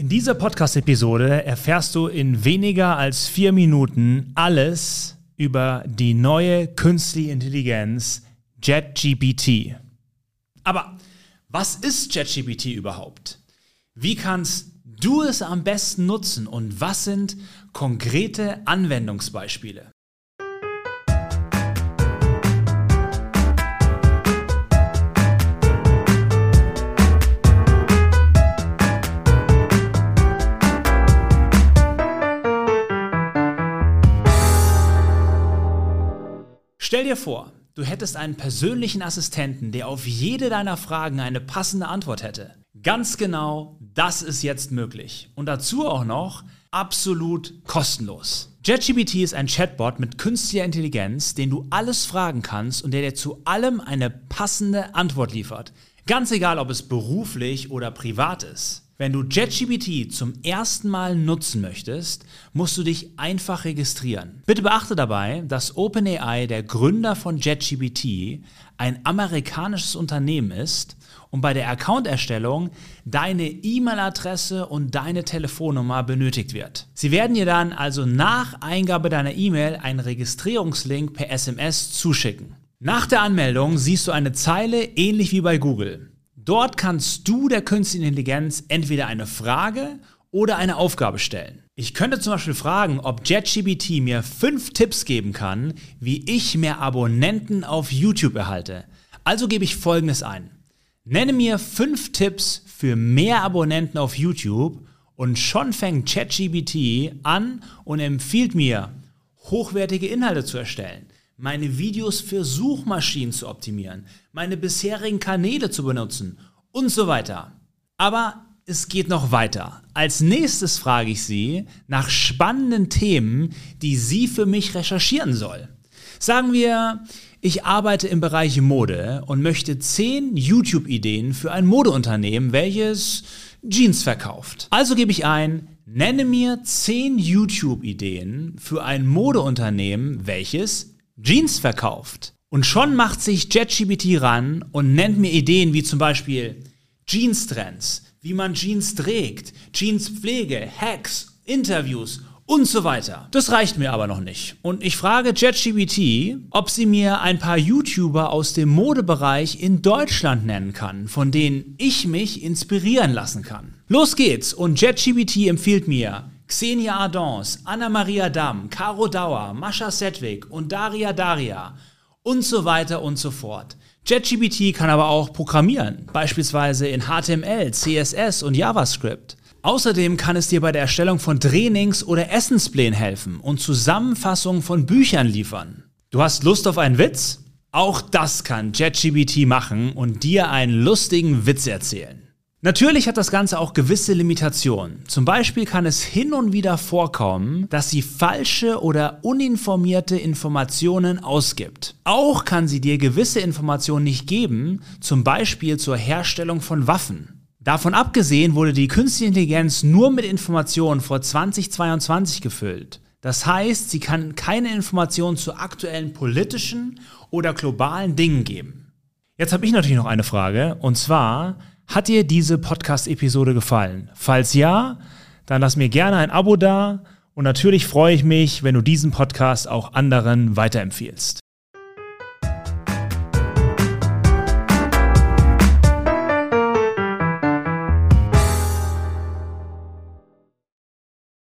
In dieser Podcast-Episode erfährst du in weniger als vier Minuten alles über die neue künstliche Intelligenz JetGPT. Aber was ist JetGPT überhaupt? Wie kannst du es am besten nutzen und was sind konkrete Anwendungsbeispiele? Stell dir vor, du hättest einen persönlichen Assistenten, der auf jede deiner Fragen eine passende Antwort hätte. Ganz genau, das ist jetzt möglich. Und dazu auch noch absolut kostenlos. JetGPT ist ein Chatbot mit künstlicher Intelligenz, den du alles fragen kannst und der dir zu allem eine passende Antwort liefert. Ganz egal, ob es beruflich oder privat ist. Wenn du JetGPT zum ersten Mal nutzen möchtest, musst du dich einfach registrieren. Bitte beachte dabei, dass OpenAI, der Gründer von JetGPT, ein amerikanisches Unternehmen ist und bei der Accounterstellung deine E-Mail-Adresse und deine Telefonnummer benötigt wird. Sie werden dir dann also nach Eingabe deiner E-Mail einen Registrierungslink per SMS zuschicken. Nach der Anmeldung siehst du eine Zeile ähnlich wie bei Google. Dort kannst du der künstlichen Intelligenz entweder eine Frage oder eine Aufgabe stellen. Ich könnte zum Beispiel fragen, ob JetGBT mir fünf Tipps geben kann, wie ich mehr Abonnenten auf YouTube erhalte. Also gebe ich folgendes ein. Nenne mir fünf Tipps für mehr Abonnenten auf YouTube und schon fängt ChatGBT an und empfiehlt mir, hochwertige Inhalte zu erstellen meine Videos für Suchmaschinen zu optimieren, meine bisherigen Kanäle zu benutzen und so weiter. Aber es geht noch weiter. Als nächstes frage ich Sie nach spannenden Themen, die sie für mich recherchieren soll. Sagen wir, ich arbeite im Bereich Mode und möchte 10 YouTube-Ideen für ein Modeunternehmen, welches Jeans verkauft. Also gebe ich ein, nenne mir 10 YouTube-Ideen für ein Modeunternehmen, welches Jeans verkauft. Und schon macht sich JetGPT ran und nennt mir Ideen wie zum Beispiel Jeans-Trends, wie man Jeans trägt, Jeans-Pflege, Hacks, Interviews und so weiter. Das reicht mir aber noch nicht. Und ich frage JetGPT, ob sie mir ein paar YouTuber aus dem Modebereich in Deutschland nennen kann, von denen ich mich inspirieren lassen kann. Los geht's und JetGPT empfiehlt mir Xenia Ardons, Anna-Maria Damm, Caro Dauer, Mascha Sedwick und Daria Daria und so weiter und so fort. JetGPT kann aber auch programmieren, beispielsweise in HTML, CSS und JavaScript. Außerdem kann es dir bei der Erstellung von Trainings oder Essensplänen helfen und Zusammenfassungen von Büchern liefern. Du hast Lust auf einen Witz? Auch das kann JetGPT machen und dir einen lustigen Witz erzählen. Natürlich hat das Ganze auch gewisse Limitationen. Zum Beispiel kann es hin und wieder vorkommen, dass sie falsche oder uninformierte Informationen ausgibt. Auch kann sie dir gewisse Informationen nicht geben, zum Beispiel zur Herstellung von Waffen. Davon abgesehen wurde die künstliche Intelligenz nur mit Informationen vor 2022 gefüllt. Das heißt, sie kann keine Informationen zu aktuellen politischen oder globalen Dingen geben. Jetzt habe ich natürlich noch eine Frage, und zwar, hat dir diese Podcast-Episode gefallen? Falls ja, dann lass mir gerne ein Abo da und natürlich freue ich mich, wenn du diesen Podcast auch anderen weiterempfiehlst.